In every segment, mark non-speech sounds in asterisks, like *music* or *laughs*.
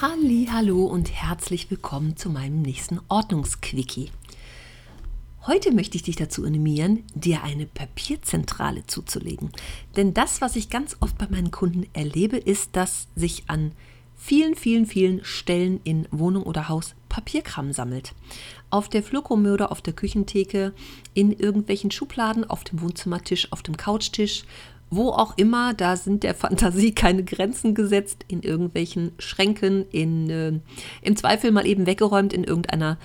Halli, hallo und herzlich willkommen zu meinem nächsten Ordnungsquickie. Heute möchte ich dich dazu animieren, dir eine Papierzentrale zuzulegen. Denn das, was ich ganz oft bei meinen Kunden erlebe, ist, dass sich an vielen, vielen, vielen Stellen in Wohnung oder Haus Papierkram sammelt. Auf der Flurkommode, auf der Küchentheke, in irgendwelchen Schubladen, auf dem Wohnzimmertisch, auf dem Couchtisch, wo auch immer, da sind der Fantasie *laughs* keine Grenzen gesetzt, in irgendwelchen Schränken, in, äh, im Zweifel mal eben weggeräumt, in irgendeiner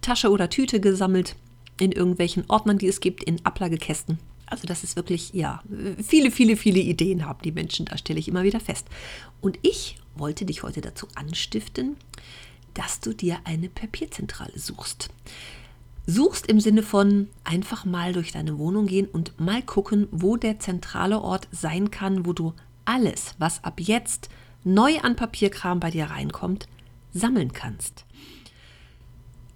Tasche oder Tüte gesammelt, in irgendwelchen Ordnern, die es gibt, in Ablagekästen. Also das ist wirklich, ja, viele, viele, viele Ideen haben die Menschen, da stelle ich immer wieder fest. Und ich wollte dich heute dazu anstiften, dass du dir eine Papierzentrale suchst. Suchst im Sinne von einfach mal durch deine Wohnung gehen und mal gucken, wo der zentrale Ort sein kann, wo du alles, was ab jetzt neu an Papierkram bei dir reinkommt, sammeln kannst.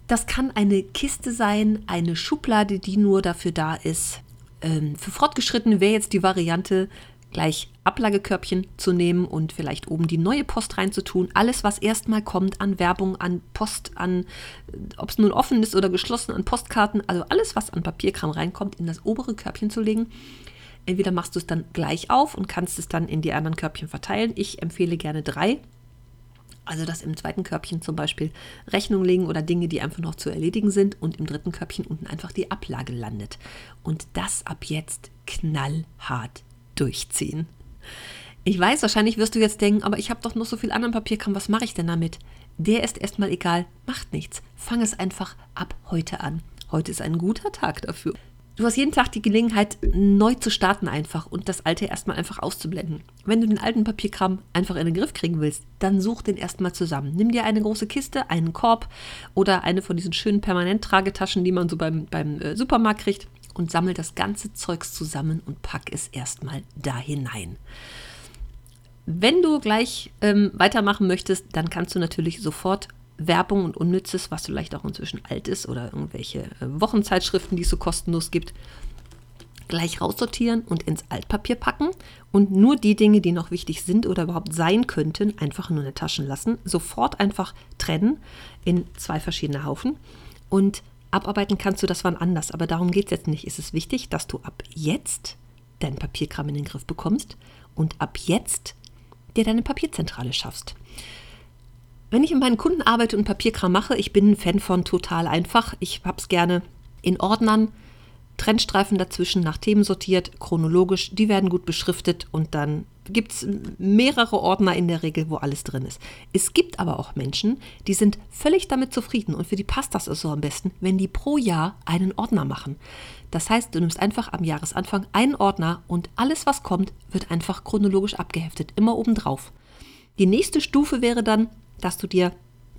Das kann eine Kiste sein, eine Schublade, die nur dafür da ist. Ähm, für Fortgeschrittene wäre jetzt die Variante, gleich Ablagekörbchen zu nehmen und vielleicht oben die neue Post reinzutun. Alles, was erstmal kommt an Werbung, an Post, an, ob es nun offen ist oder geschlossen, an Postkarten, also alles, was an Papierkram reinkommt, in das obere Körbchen zu legen. Entweder machst du es dann gleich auf und kannst es dann in die anderen Körbchen verteilen. Ich empfehle gerne drei. Also dass im zweiten Körbchen zum Beispiel Rechnungen legen oder Dinge, die einfach noch zu erledigen sind und im dritten Körbchen unten einfach die Ablage landet. Und das ab jetzt knallhart durchziehen. Ich weiß, wahrscheinlich wirst du jetzt denken, aber ich habe doch noch so viel anderen Papierkram, was mache ich denn damit? Der ist erstmal egal, macht nichts. Fang es einfach ab heute an. Heute ist ein guter Tag dafür. Du hast jeden Tag die Gelegenheit, neu zu starten einfach und das alte erstmal einfach auszublenden. Wenn du den alten Papierkram einfach in den Griff kriegen willst, dann such den erstmal zusammen. Nimm dir eine große Kiste, einen Korb oder eine von diesen schönen Permanent-Tragetaschen, die man so beim, beim äh, Supermarkt kriegt und sammel das ganze Zeugs zusammen und pack es erstmal da hinein. Wenn du gleich ähm, weitermachen möchtest, dann kannst du natürlich sofort Werbung und Unnützes, was vielleicht auch inzwischen alt ist, oder irgendwelche äh, Wochenzeitschriften, die es so kostenlos gibt, gleich raussortieren und ins Altpapier packen und nur die Dinge, die noch wichtig sind oder überhaupt sein könnten, einfach nur in den Taschen lassen. Sofort einfach trennen in zwei verschiedene Haufen und Abarbeiten kannst du das wann anders, aber darum geht es jetzt nicht. Es ist wichtig, dass du ab jetzt deinen Papierkram in den Griff bekommst und ab jetzt dir deine Papierzentrale schaffst. Wenn ich mit meinen Kunden arbeite und Papierkram mache, ich bin ein Fan von total einfach. Ich habe es gerne in Ordnern, Trennstreifen dazwischen nach Themen sortiert, chronologisch, die werden gut beschriftet und dann gibt es mehrere Ordner in der Regel, wo alles drin ist. Es gibt aber auch Menschen, die sind völlig damit zufrieden und für die passt das so am besten, wenn die pro Jahr einen Ordner machen. Das heißt, du nimmst einfach am Jahresanfang einen Ordner und alles, was kommt, wird einfach chronologisch abgeheftet, immer obendrauf. Die nächste Stufe wäre dann, dass du dir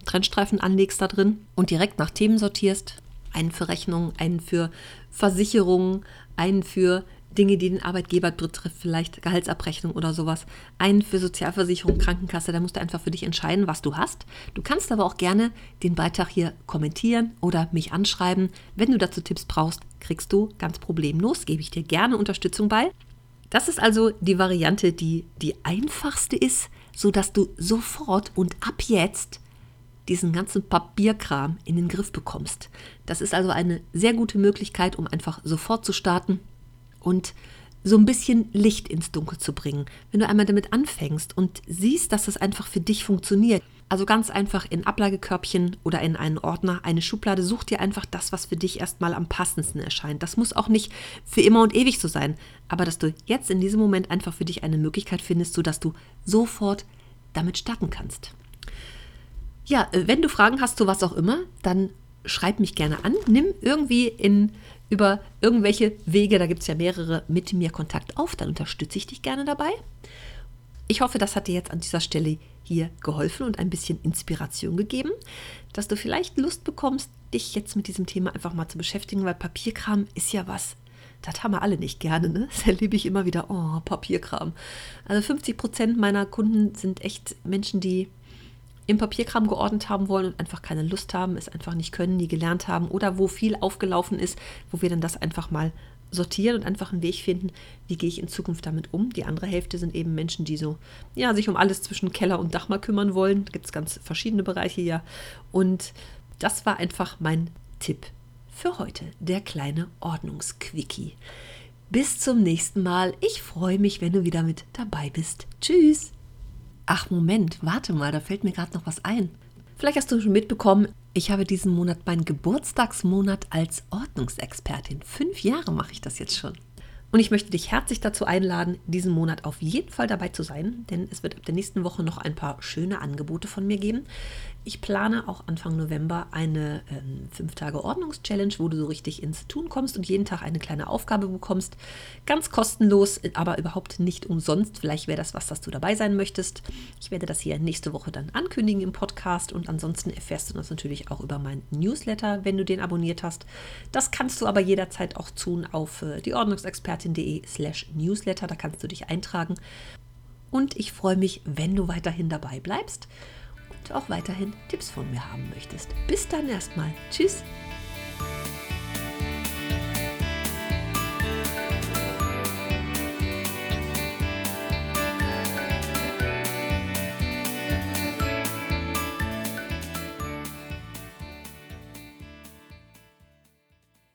Trennstreifen anlegst da drin und direkt nach Themen sortierst. Einen für Rechnungen, einen für Versicherungen, einen für Dinge, die den Arbeitgeber betrifft, vielleicht Gehaltsabrechnung oder sowas. Einen für Sozialversicherung, Krankenkasse, da musst du einfach für dich entscheiden, was du hast. Du kannst aber auch gerne den Beitrag hier kommentieren oder mich anschreiben. Wenn du dazu Tipps brauchst, kriegst du ganz problemlos, gebe ich dir gerne Unterstützung bei. Das ist also die Variante, die die einfachste ist, sodass du sofort und ab jetzt diesen ganzen Papierkram in den Griff bekommst. Das ist also eine sehr gute Möglichkeit, um einfach sofort zu starten und so ein bisschen Licht ins Dunkel zu bringen. Wenn du einmal damit anfängst und siehst, dass es einfach für dich funktioniert. Also ganz einfach in Ablagekörbchen oder in einen Ordner, eine Schublade, such dir einfach das, was für dich erstmal am passendsten erscheint. Das muss auch nicht für immer und ewig so sein, aber dass du jetzt in diesem Moment einfach für dich eine Möglichkeit findest, sodass du sofort damit starten kannst. Ja, äh, wenn du Fragen hast zu was auch immer, dann schreib mich gerne an. Nimm irgendwie in, über irgendwelche Wege, da gibt es ja mehrere, mit mir Kontakt auf. Dann unterstütze ich dich gerne dabei. Ich hoffe, das hat dir jetzt an dieser Stelle hier geholfen und ein bisschen Inspiration gegeben, dass du vielleicht Lust bekommst, dich jetzt mit diesem Thema einfach mal zu beschäftigen, weil Papierkram ist ja was, das haben wir alle nicht gerne. Ne? Das erlebe ich immer wieder. Oh, Papierkram. Also 50 Prozent meiner Kunden sind echt Menschen, die im Papierkram geordnet haben wollen und einfach keine Lust haben, es einfach nicht können, nie gelernt haben oder wo viel aufgelaufen ist, wo wir dann das einfach mal sortieren und einfach einen Weg finden, wie gehe ich in Zukunft damit um. Die andere Hälfte sind eben Menschen, die so, ja, sich um alles zwischen Keller und Dach mal kümmern wollen. Da gibt es ganz verschiedene Bereiche ja. Und das war einfach mein Tipp für heute, der kleine Ordnungsquickie. Bis zum nächsten Mal. Ich freue mich, wenn du wieder mit dabei bist. Tschüss. Ach Moment, warte mal, da fällt mir gerade noch was ein. Vielleicht hast du schon mitbekommen, ich habe diesen Monat meinen Geburtstagsmonat als Ordnungsexpertin. Fünf Jahre mache ich das jetzt schon. Und ich möchte dich herzlich dazu einladen, diesen Monat auf jeden Fall dabei zu sein, denn es wird ab der nächsten Woche noch ein paar schöne Angebote von mir geben. Ich plane auch Anfang November eine 5 ähm, wo du so richtig ins Tun kommst und jeden Tag eine kleine Aufgabe bekommst. Ganz kostenlos, aber überhaupt nicht umsonst. Vielleicht wäre das was, dass du dabei sein möchtest. Ich werde das hier nächste Woche dann ankündigen im Podcast und ansonsten erfährst du das natürlich auch über meinen Newsletter, wenn du den abonniert hast. Das kannst du aber jederzeit auch tun auf äh, dieordnungsexpertin.de slash Newsletter. Da kannst du dich eintragen. Und ich freue mich, wenn du weiterhin dabei bleibst auch weiterhin Tipps von mir haben möchtest. Bis dann erstmal. Tschüss.